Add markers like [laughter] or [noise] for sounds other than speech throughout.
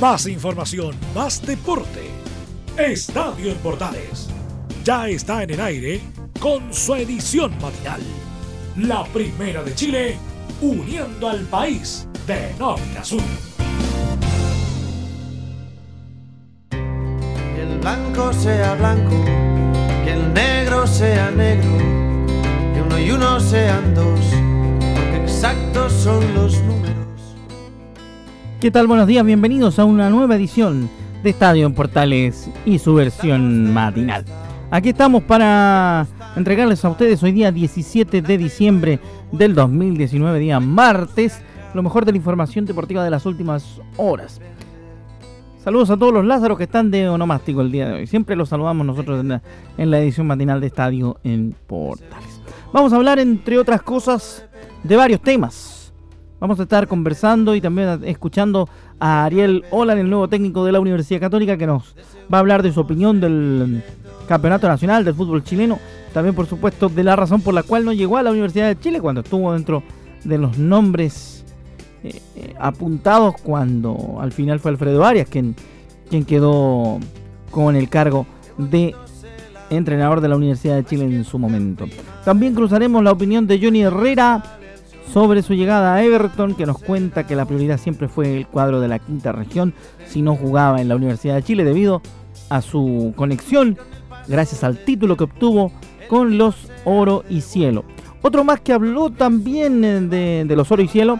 Más información, más deporte. Estadio en Portales. Ya está en el aire con su edición matinal. La primera de Chile, uniendo al país de norte a sur. Que el blanco sea blanco, que el negro sea negro, que uno y uno sean dos, porque exactos son los números. ¿Qué tal? Buenos días, bienvenidos a una nueva edición de Estadio en Portales y su versión matinal. Aquí estamos para entregarles a ustedes hoy día 17 de diciembre del 2019, día martes, lo mejor de la información deportiva de las últimas horas. Saludos a todos los Lázaros que están de onomástico el día de hoy. Siempre los saludamos nosotros en la, en la edición matinal de Estadio en Portales. Vamos a hablar, entre otras cosas, de varios temas. Vamos a estar conversando y también escuchando a Ariel Olan, el nuevo técnico de la Universidad Católica, que nos va a hablar de su opinión del Campeonato Nacional del Fútbol Chileno. También, por supuesto, de la razón por la cual no llegó a la Universidad de Chile cuando estuvo dentro de los nombres eh, eh, apuntados, cuando al final fue Alfredo Arias quien, quien quedó con el cargo de entrenador de la Universidad de Chile en su momento. También cruzaremos la opinión de Johnny Herrera sobre su llegada a Everton, que nos cuenta que la prioridad siempre fue el cuadro de la quinta región si no jugaba en la Universidad de Chile debido a su conexión, gracias al título que obtuvo con los Oro y Cielo. Otro más que habló también eh, de, los Oro y Cielo,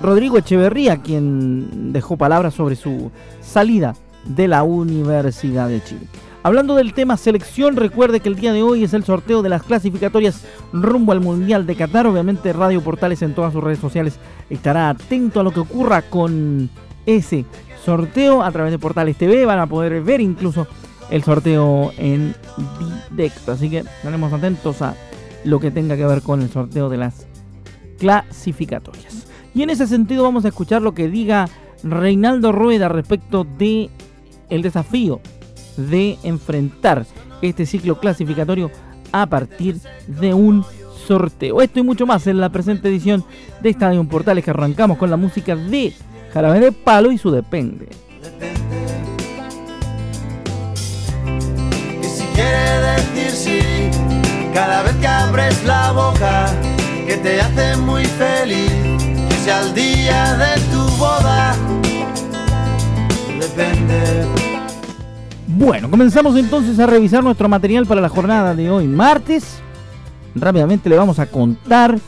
Rodrigo Echeverría, quien dejó palabras sobre su salida de la Universidad de Chile. Hablando del tema selección, recuerde que el día de hoy es el sorteo de las clasificatorias rumbo al Mundial de Qatar. Obviamente Radio Portales en todas sus redes sociales estará atento a lo que ocurra con ese sorteo a través de Portales TV. Van a poder ver incluso el sorteo en directo. Así que estaremos atentos a lo que tenga que ver con el sorteo de las clasificatorias. Y en ese sentido vamos a escuchar lo que diga Reinaldo Rueda respecto de el desafío de enfrentar este ciclo clasificatorio a partir de un sorteo. Esto y mucho más en la presente edición de Estadio Portales que arrancamos con la música de Jarabe de Palo y su Depende. Y si quiere decir sí, cada vez que abres la boca, que te hace muy feliz, que sea el día de tu boda, depende. Bueno, comenzamos entonces a revisar nuestro material para la jornada de hoy, martes. Rápidamente le vamos a contar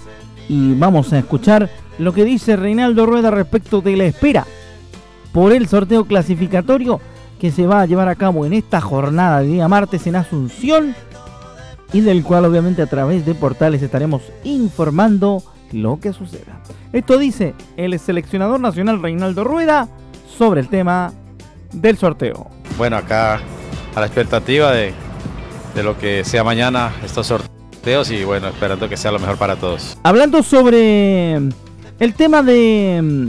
y vamos a escuchar lo que dice Reinaldo Rueda respecto de la espera por el sorteo clasificatorio que se va a llevar a cabo en esta jornada de día martes en Asunción y del cual obviamente a través de portales estaremos informando lo que suceda. Esto dice el seleccionador nacional Reinaldo Rueda sobre el tema del sorteo. Bueno, acá a la expectativa de, de lo que sea mañana estos sorteos y bueno, esperando que sea lo mejor para todos. Hablando sobre el tema de mm,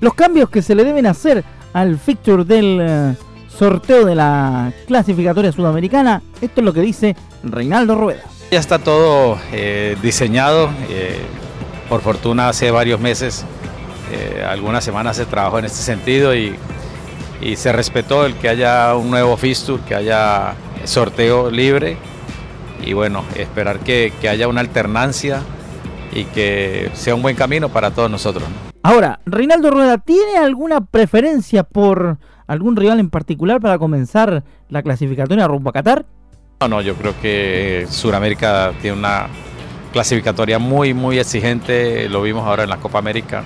los cambios que se le deben hacer al fixture del eh, sorteo de la clasificatoria sudamericana, esto es lo que dice Reinaldo Rueda. Ya está todo eh, diseñado, eh, por fortuna hace varios meses, eh, algunas semanas se trabajó en este sentido y, y se respetó el que haya un nuevo fixture, que haya sorteo libre y bueno, esperar que, que haya una alternancia y que sea un buen camino para todos nosotros. ¿no? Ahora, Reinaldo Rueda, ¿tiene alguna preferencia por algún rival en particular para comenzar la clasificatoria rumbo a Qatar? No, no, yo creo que Sudamérica tiene una clasificatoria muy, muy exigente, lo vimos ahora en la Copa América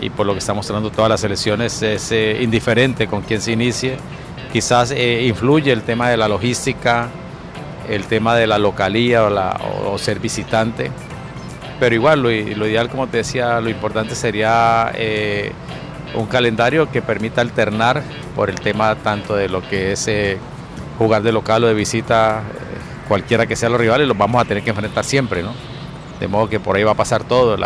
y por lo que está mostrando todas las selecciones es eh, indiferente con quién se inicie. Quizás eh, influye el tema de la logística, el tema de la localía o, ser visitante, pero igual lo, ideal, como te decía, lo importante sería eh, un calendario que permita alternar por el tema tanto de lo que es eh, jugar de local o de visita, cualquiera que sean los rivales, los vamos a tener que enfrentar siempre, ¿no? De modo que por ahí va a pasar todo,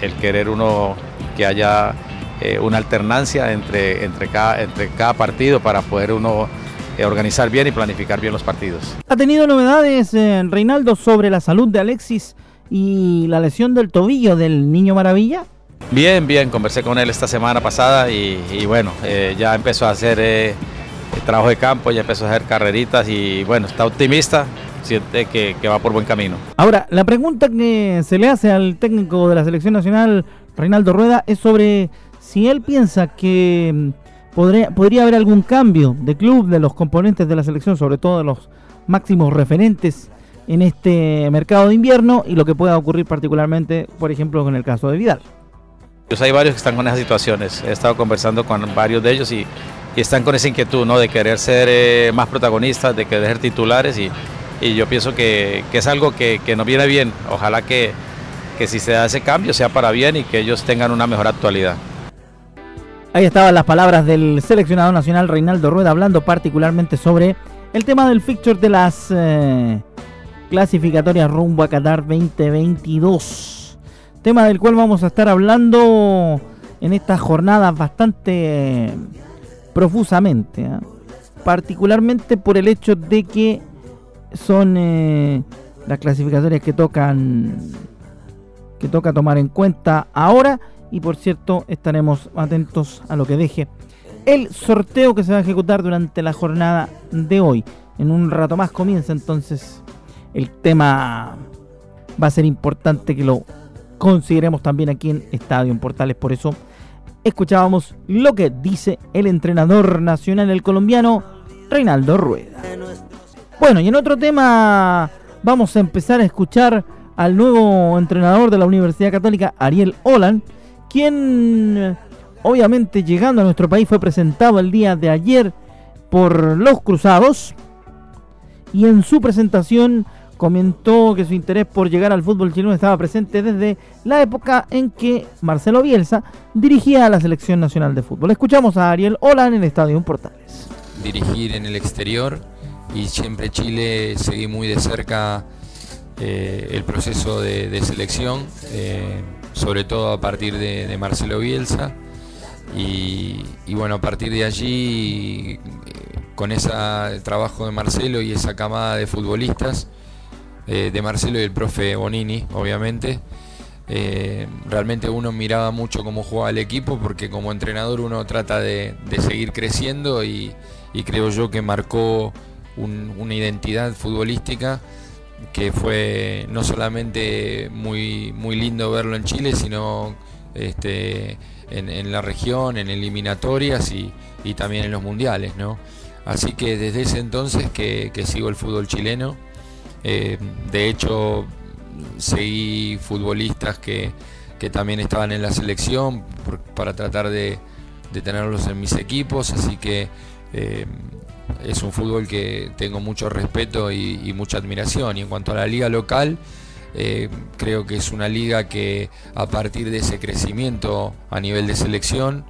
el querer uno que haya eh, una alternancia entre, entre, cada, entre cada partido para poder uno eh, organizar bien y planificar bien los partidos. ¿Ha tenido novedades, eh, Reinaldo, sobre la salud de Alexis y la lesión del tobillo del niño maravilla? Bien, bien, conversé con él esta semana pasada y, bueno, eh, ya empezó a hacer eh, trabajo de campo, ya empezó a hacer carreritas y bueno, está optimista, siente que, va por buen camino. Ahora, la pregunta que se le hace al técnico de la selección nacional, Reinaldo Rueda, es sobre si él piensa que mm, podría, podría haber algún cambio de club de los componentes de la selección, sobre todo de los máximos referentes en este mercado de invierno y lo que pueda ocurrir particularmente, por ejemplo, con el caso de Vidal. Pues hay varios que están con esas situaciones. He estado conversando con varios de ellos y, están con esa inquietud ¿no? de querer ser eh, más protagonistas, de querer ser titulares y, yo pienso que, es algo que, nos viene bien. Ojalá que, que si se da ese cambio sea para bien y que ellos tengan una mejor actualidad. Ahí estaban las palabras del seleccionado nacional Reinaldo Rueda hablando particularmente sobre el tema del fixture de las eh, clasificatorias rumbo a Qatar 2022 tema del cual vamos a estar hablando en estas jornadas bastante profusamente, ¿ah? particularmente por el hecho de que son eh, las clasificatorias que tocan que toca tomar en cuenta ahora y por cierto estaremos atentos a lo que deje el sorteo que se va a ejecutar durante la jornada de hoy. En un rato más comienza entonces el tema va a ser importante que lo consideremos también aquí en Estadio en Portales. Por eso escuchábamos lo que dice el entrenador nacional, el colombiano Reinaldo Rueda. Bueno, y en otro tema vamos a empezar a escuchar al nuevo entrenador de la Universidad Católica, Ariel Olan, quien obviamente llegando a nuestro país fue presentado el día de ayer por los Cruzados y en su presentación comentó que su interés por llegar al fútbol chileno estaba presente desde la época en que Marcelo Bielsa dirigía a la selección nacional de fútbol. Escuchamos a Ariel Olan en el Estadio Portales. Dirigir en el exterior y siempre Chile seguí muy de cerca eh, el proceso de, selección, eh, sobre todo a partir de, Marcelo Bielsa. Y, bueno, a partir de allí, eh, con ese trabajo de Marcelo y esa camada de futbolistas, de Marcelo y el profe Bonini, obviamente. Realmente uno miraba mucho cómo jugaba el equipo porque como entrenador uno trata de, seguir creciendo y, creo yo que marcó una identidad futbolística que fue no solamente muy, muy lindo verlo en Chile, sino este, en, la región, en eliminatorias y, también en los mundiales. ¿no? Así que desde ese entonces que sigo el fútbol chileno eh, de hecho, seguí futbolistas que, también estaban en la selección para tratar de, tenerlos en mis equipos, así que eh, es un fútbol que tengo mucho respeto y, mucha admiración. Y en cuanto a la liga local, eh, creo que es una liga que a partir de ese crecimiento a nivel de selección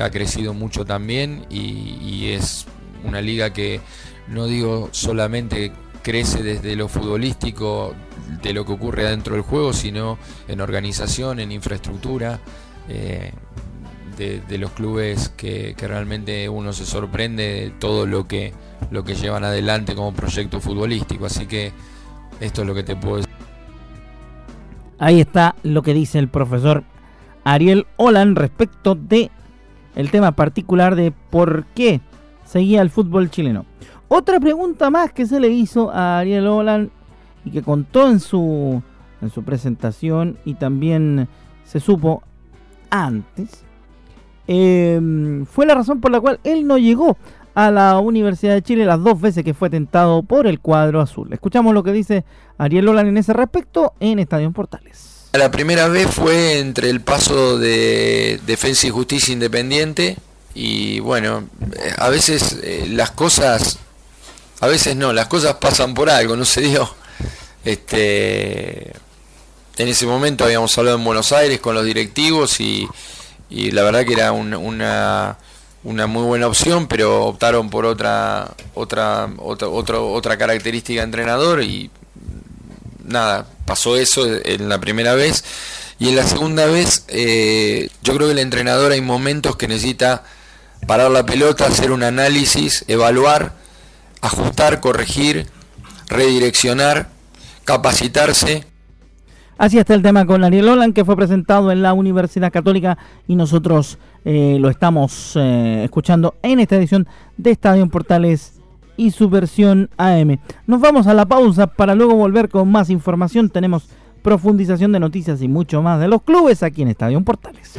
ha crecido mucho también y es una liga que no digo solamente crece desde lo futbolístico, de lo que ocurre adentro del juego, sino en organización, en infraestructura, eh, de, los clubes que, realmente uno se sorprende de todo lo que, lo que llevan adelante como proyecto futbolístico. Así que esto es lo que te puedo decir. Ahí está lo que dice el profesor Ariel Olan respecto de el tema particular de por qué seguía el fútbol chileno. Otra pregunta más que se le hizo a Ariel Holland y que contó en su, en su presentación y también se supo antes, em, fue la razón por la cual él no llegó a la Universidad de Chile las dos veces que fue tentado por el cuadro azul. Escuchamos lo que dice Ariel Holland en ese respecto en Estadio Portales. La primera vez fue entre el paso de Defensa y Justicia Independiente y bueno, eh, a veces eh, las cosas a veces no, las cosas pasan por algo, no se dio. Este, en ese momento habíamos hablado en Buenos Aires con los directivos y, la verdad que era una, una, muy buena opción, pero optaron por otra, otra, otra, otra característica de entrenador y nada, pasó eso en la primera vez. Y en la segunda vez, eh, yo creo que el entrenador hay momentos que necesita parar la pelota, hacer un análisis, evaluar ajustar, corregir, redireccionar, capacitarse. Así está el tema con Ariel Olan, que fue presentado en la Universidad Católica y nosotros eh, lo estamos eh, escuchando en esta edición de Estadio Portales y su versión AM. Nos vamos a la pausa para luego volver con más información. Tenemos profundización de noticias y mucho más de los clubes aquí en Estadio Portales.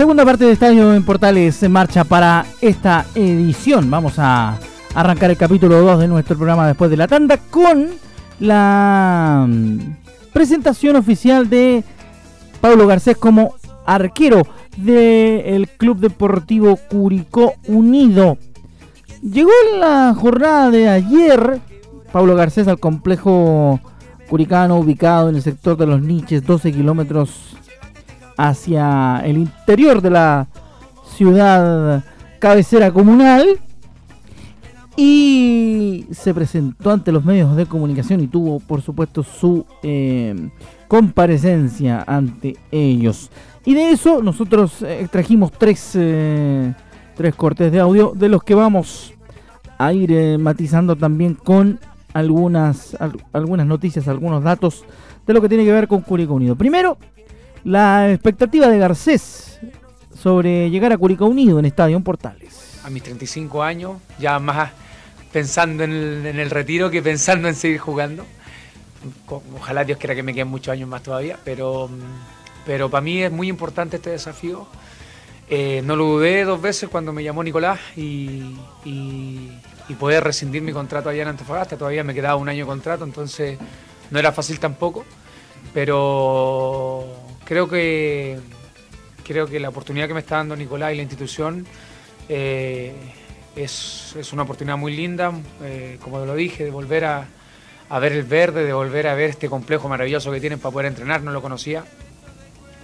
Segunda parte de Estadio en Portales en marcha para esta edición. Vamos a arrancar el capítulo 2 de nuestro programa después de la tanda con la mm, presentación oficial de Pablo Garcés como arquero del Club Deportivo Curicó Unido. Llegó en la jornada de ayer Pablo Garcés al complejo curicano ubicado en el sector de los Niches, 12 kilómetros hacia el interior de la ciudad cabecera comunal y se presentó ante los medios de comunicación y tuvo por supuesto su eh, comparecencia ante ellos. Y de eso nosotros extrajimos tres, eh, tres cortes de audio de los que vamos a ir eh, matizando también con algunas, algunas noticias, algunos datos de lo que tiene que ver con Curicó Unido. Primero, la expectativa de Garcés sobre llegar a Curicó Unido en Estadio Portales. A mis 35 años, ya más pensando en el, retiro que pensando en seguir jugando. Ojalá Dios quiera que me queden muchos años más todavía, pero, pero para mí es muy importante este desafío. Eh, no lo dudé dos veces cuando me llamó Nicolás y, y, poder rescindir mi contrato allá en Antofagasta. Todavía me quedaba un año de contrato, entonces no era fácil tampoco. Pero creo que creo que la oportunidad que me está dando Nicolás y la institución eh, es, una oportunidad muy linda, eh, como lo dije, de volver a, ver el verde, de volver a ver este complejo maravilloso que tienen para poder entrenar, no lo conocía.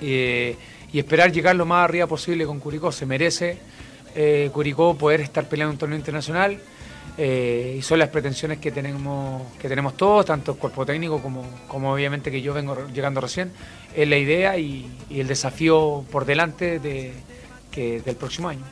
Y esperar llegar lo más arriba posible con Curicó. Se merece eh, Curicó poder estar peleando un torneo internacional. Eh, y son las pretensiones que tenemos, que tenemos todos, tanto el cuerpo técnico como, como obviamente que yo vengo llegando recién. Es la idea y, el desafío por delante de, del próximo año.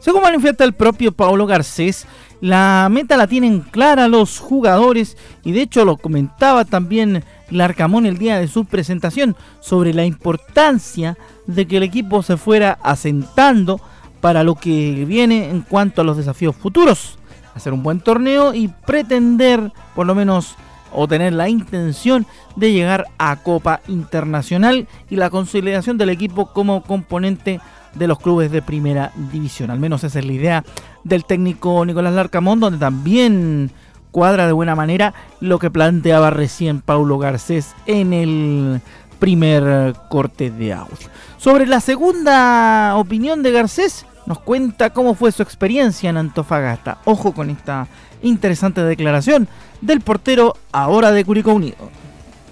Según manifiesta el propio Pablo Garcés, la meta la tienen clara los jugadores y de hecho lo comentaba también Larcamón el día de su presentación sobre la importancia de que el equipo se fuera asentando para lo que viene en cuanto a los desafíos futuros. Hacer un buen torneo y pretender por lo menos o tener la intención de llegar a Copa Internacional y la consolidación del equipo como componente de los clubes de primera división. Al menos esa es la idea del técnico Nicolás Larcamón, donde también cuadra de buena manera lo que planteaba recién Paulo Garcés en el primer corte de audio. Sobre la segunda opinión de Garcés, nos cuenta cómo fue su experiencia en Antofagasta. Ojo con esta interesante declaración del portero ahora de Curicó Unido.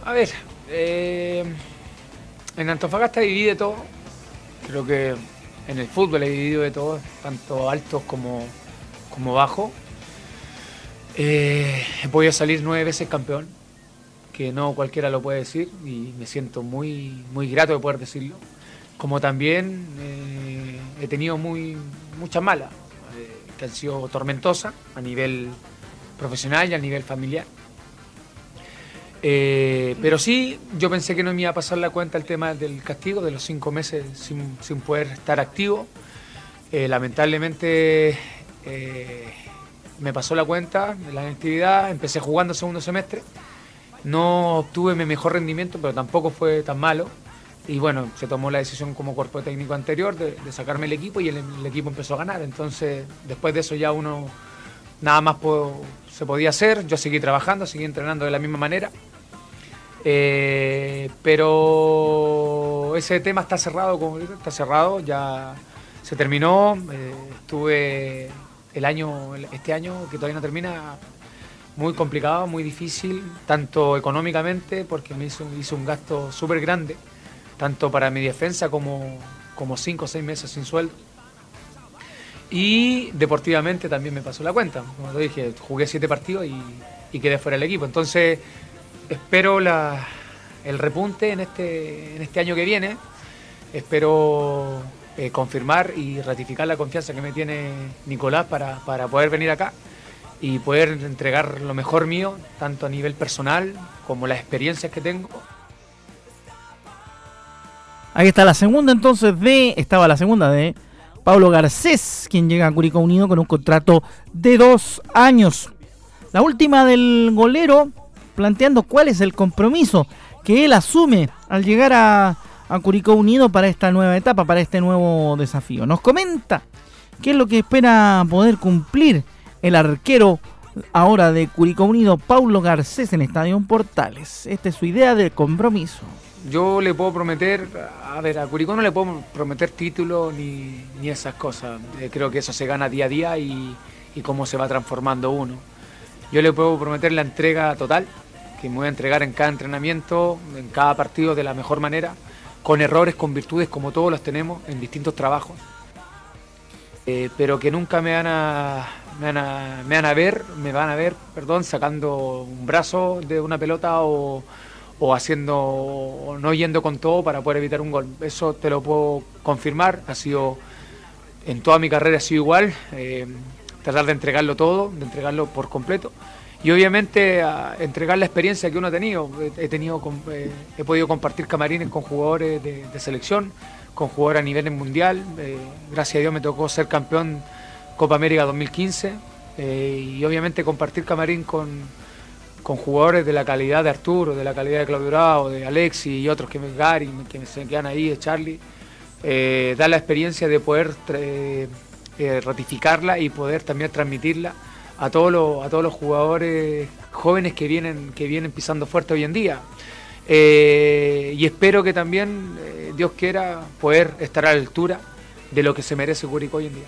A ver, eh, en Antofagasta divide todo. Creo que en el fútbol he vivido de todo, tanto altos como, como bajos. Eh, he podido salir nueve veces campeón, que no cualquiera lo puede decir, y me siento muy, muy grato de poder decirlo. Como también eh, he tenido muy, muchas malas, eh, que han sido tormentosas a nivel profesional y a nivel familiar. Eh, pero sí, yo pensé que no me iba a pasar la cuenta el tema del castigo, de los cinco meses sin, poder estar activo. Eh, lamentablemente me pasó la cuenta de la actividad, empecé jugando segundo semestre. No obtuve mi mejor rendimiento, pero tampoco fue tan malo. Y bueno, se tomó la decisión como cuerpo técnico anterior de, sacarme el equipo y el, equipo empezó a ganar. Entonces, después de eso ya uno nada más se podía hacer. Yo seguí trabajando, seguí entrenando de la misma manera. Eh, pero ese tema está cerrado, está cerrado, ya se terminó. Eh, estuve el año, este año que todavía no termina, muy complicado, muy difícil, tanto económicamente, porque me hizo, hizo un gasto súper grande, tanto para mi defensa como, como cinco o seis meses sin sueldo. Y deportivamente también me pasó la cuenta. Como te dije, jugué siete partidos y, y quedé fuera del equipo. Entonces espero el repunte en este, en este año que viene. Espero eh, confirmar y ratificar la confianza que me tiene Nicolás para, poder venir acá y poder entregar lo mejor mío, tanto a nivel personal como las experiencias que tengo. Ahí está la segunda entonces de, estaba la segunda de Pablo Garcés, quien llega a Curicó Unido con un contrato de dos años. La última del golero planteando cuál es el compromiso que él asume al llegar a, Curicó Unido para esta nueva etapa, para este nuevo desafío. Nos comenta qué es lo que espera poder cumplir el arquero ahora de Curicó Unido, Paulo Garcés, en Estadio Portales. Esta es su idea de compromiso. Yo le puedo prometer, a ver, a Curicó no le puedo prometer título ni, esas cosas. Eh, creo que eso se gana día a día y, cómo se va transformando uno. Yo le puedo prometer la entrega total, que me voy a entregar en cada entrenamiento, en cada partido de la mejor manera, con errores, con virtudes como todos los tenemos en distintos trabajos, eh, pero que nunca me van, a, me, van a, ver, me van a ver, perdón, sacando un brazo de una pelota o, haciendo, o no yendo con todo para poder evitar un gol. Eso te lo puedo confirmar, ha sido, en toda mi carrera ha sido igual, eh, tratar de entregarlo todo, de entregarlo por completo y obviamente entregar la experiencia que uno ha tenido. He, tenido, eh, he podido compartir camarines con jugadores de, selección, con jugadores a nivel mundial. Eh, gracias a Dios me tocó ser campeón Copa América 2015 eh, y obviamente compartir camarín con, con jugadores de la calidad de Arturo, de la calidad de Claudio de Alexi y otros que me Gary, que se quedan ahí, de Charlie. da la experiencia de poder ratificarla y poder también transmitirla a todos los, a todos los jugadores jóvenes que vienen, que vienen pisando fuerte hoy en día. Eh, y espero que también, eh, Dios quiera, poder estar a la altura de lo que se merece Curicó hoy en día.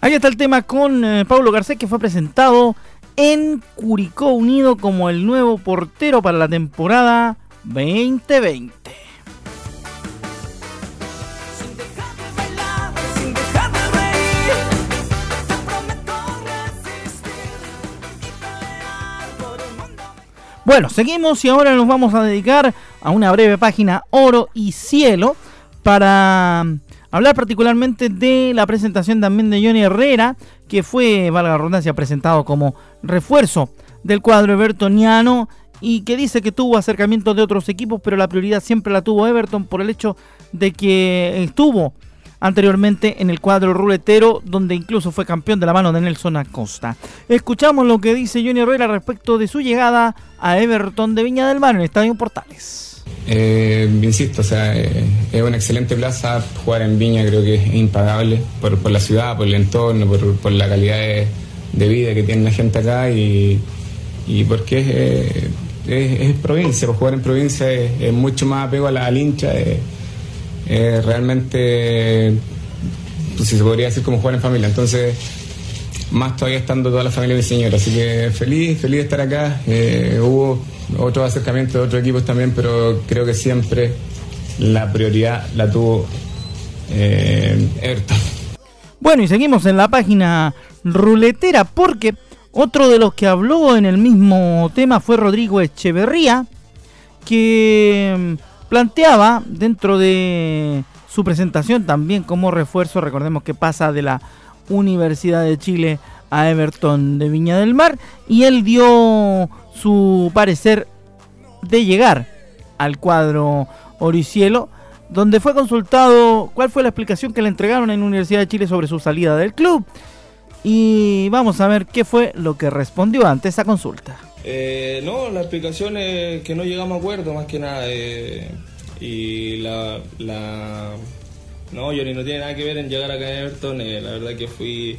Ahí está el tema con eh, Pablo Garcés que fue presentado en Curicó Unido como el nuevo portero para la temporada 2020. Bueno, seguimos y ahora nos vamos a dedicar a una breve página Oro y Cielo para hablar particularmente de la presentación también de Johnny Herrera, que fue, valga la redundancia, presentado como refuerzo del cuadro evertoniano y que dice que tuvo acercamientos de otros equipos, pero la prioridad siempre la tuvo Everton por el hecho de que estuvo anteriormente en el cuadro ruletero, donde incluso fue campeón de la mano de Nelson Acosta. Escuchamos lo que dice Johnny Herrera respecto de su llegada a Everton de Viña del Mar en el Estadio Portales. Eh, insisto, o sea, eh, es una excelente plaza. Jugar en Viña creo que es impagable por, por la ciudad, por el entorno, por, por la calidad de, vida que tiene la gente acá y, y porque es, eh, provincia. Por jugar en provincia es, mucho más apego a la al hincha. realmente, pues, si se podría decir como jugar en familia. Entonces, más todavía estando toda la familia de mi señora. Así que feliz, feliz de estar acá. hubo otros acercamientos de otros equipos también, pero creo que siempre la prioridad la tuvo eh. Bueno, y seguimos en la página ruletera porque otro de los que habló en el mismo tema fue Rodrigo Echeverría, que mm, planteaba dentro de su presentación también como refuerzo, recordemos que pasa de la Universidad de Chile a Everton de Viña del Mar, y él dio su parecer de llegar al cuadro Oricielo, donde fue consultado cuál fue la explicación que le entregaron en la Universidad de Chile sobre su salida del club. Y vamos a ver qué fue lo que respondió ante esa consulta. Eh, no, la explicación es que no llegamos a acuerdo, más que nada. Eh, y la, la. No, Johnny no tiene nada que ver en llegar acá a Everton. Eh, la verdad que fui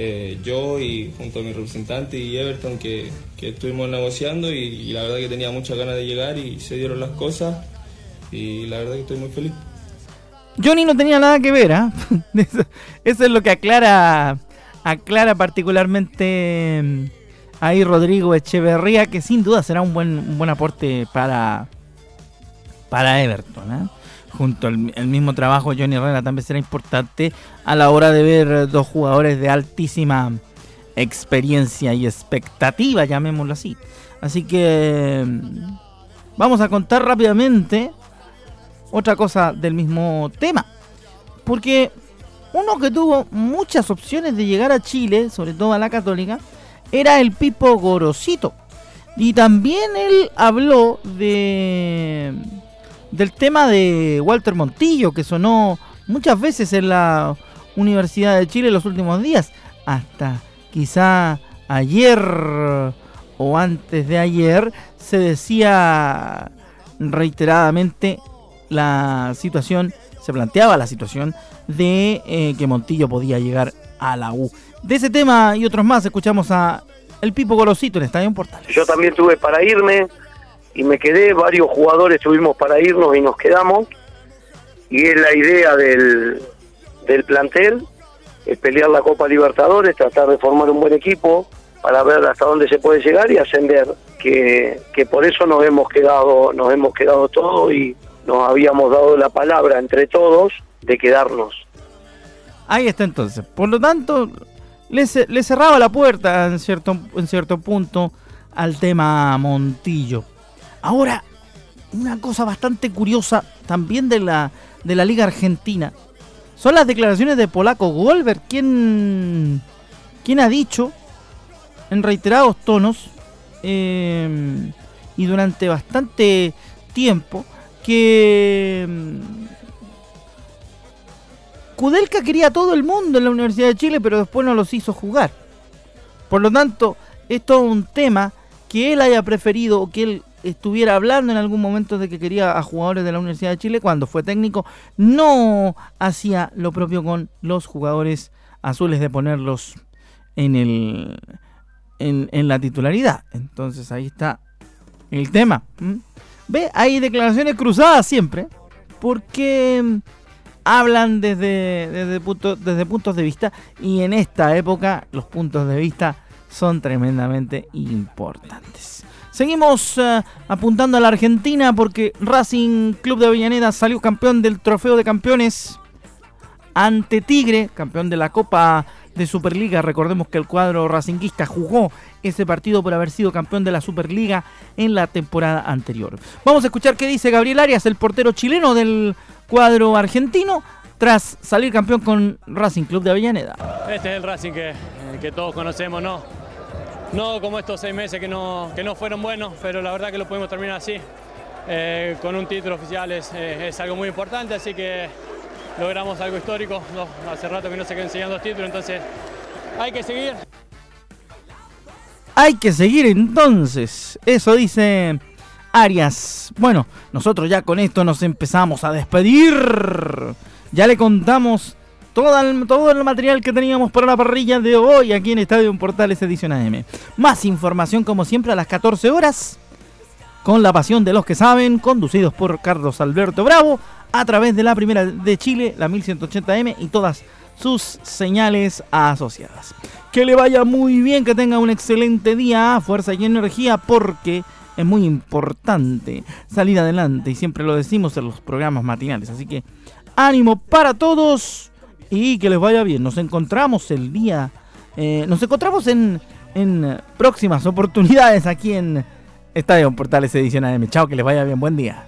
eh, yo y junto a mi representante y Everton que, estuvimos negociando y, la verdad que tenía muchas ganas de llegar y se dieron las cosas y la verdad que estoy muy feliz. Johnny no tenía nada que ver, ¿ah? [laughs] eso, es lo que aclara, aclara particularmente mm, ahí Rodrigo Echeverría, que sin duda será un buen, buen aporte para, para Everton. ¿eh? Junto al mismo trabajo Johnny Herrera también será importante a la hora de ver dos jugadores de altísima experiencia y expectativa, llamémoslo así. Así que mm, vamos a contar rápidamente otra cosa del mismo tema. Porque uno que tuvo muchas opciones de llegar a Chile, sobre todo a la católica, era el Pipo Gorosito. Y también él habló de del tema de Walter Montillo, que sonó muchas veces en la Universidad de Chile en los últimos días, hasta quizá ayer o antes de ayer se decía reiteradamente la situación, se planteaba la situación de eh, que Montillo podía llegar a la U. De ese tema y otros más escuchamos a el Pipo Golosito en Estadio Portales. Yo también tuve para irme, y me quedé, varios jugadores tuvimos para irnos y nos quedamos, y es la idea del, del plantel, es pelear la Copa Libertadores, tratar de formar un buen equipo para ver hasta dónde se puede llegar y ascender, que, que por eso nos hemos quedado, nos hemos quedado todos y nos habíamos dado la palabra entre todos de quedarnos. Ahí está entonces. Por lo tanto, le, le cerraba la puerta en cierto, en cierto punto al tema Montillo. Ahora, una cosa bastante curiosa también de la, de la Liga Argentina son las declaraciones de Polaco Golver, quien, quien ha dicho en reiterados tonos em, y durante bastante tiempo que em, Kudelka quería a todo el mundo en la Universidad de Chile, pero después no los hizo jugar. Por lo tanto, es todo un tema que él haya preferido o que él estuviera hablando en algún momento de que quería a jugadores de la Universidad de Chile cuando fue técnico, no hacía lo propio con los jugadores azules de ponerlos en el en, la titularidad. Entonces ahí está el tema. Ve, hay declaraciones cruzadas siempre porque hablan desde, desde, desde puntos de vista y en esta época los puntos de vista son tremendamente importantes. Seguimos eh, apuntando a la Argentina porque Racing Club de Avellaneda salió campeón del Trofeo de Campeones ante Tigre, campeón de la Copa de Superliga. Recordemos que el cuadro racinguista jugó ese partido por haber sido campeón de la Superliga en la temporada anterior. Vamos a escuchar qué dice Gabriel Arias, el portero chileno del cuadro argentino, tras salir campeón con Racing Club de Avellaneda. Este es el Racing que, que todos conocemos, ¿no? No como estos seis meses que no, que no fueron buenos, pero la verdad que lo pudimos terminar así. Eh, con un título oficial es, es algo muy importante, así que logramos algo histórico. Hace rato que no se enseñando dos títulos, entonces hay que seguir. Hay que seguir entonces. Eso dice Arias. Bueno, nosotros ya con esto nos empezamos a despedir. Ya le contamos todo el, material que teníamos para la parrilla de hoy aquí en Estadio Portales Edición AM. Más información como siempre a las 14 horas. Con la pasión de los que saben, conducidos por Carlos Alberto Bravo a través de la primera de Chile, la 1180M y todas sus señales asociadas. Que le vaya muy bien, que tenga un excelente día, fuerza y energía, porque es muy importante salir adelante y siempre lo decimos en los programas matinales. Así que ánimo para todos y que les vaya bien. Nos encontramos el día, eh, nos encontramos en, en próximas oportunidades aquí en Estadio Portales Edición AM. Chao, que les vaya bien, buen día.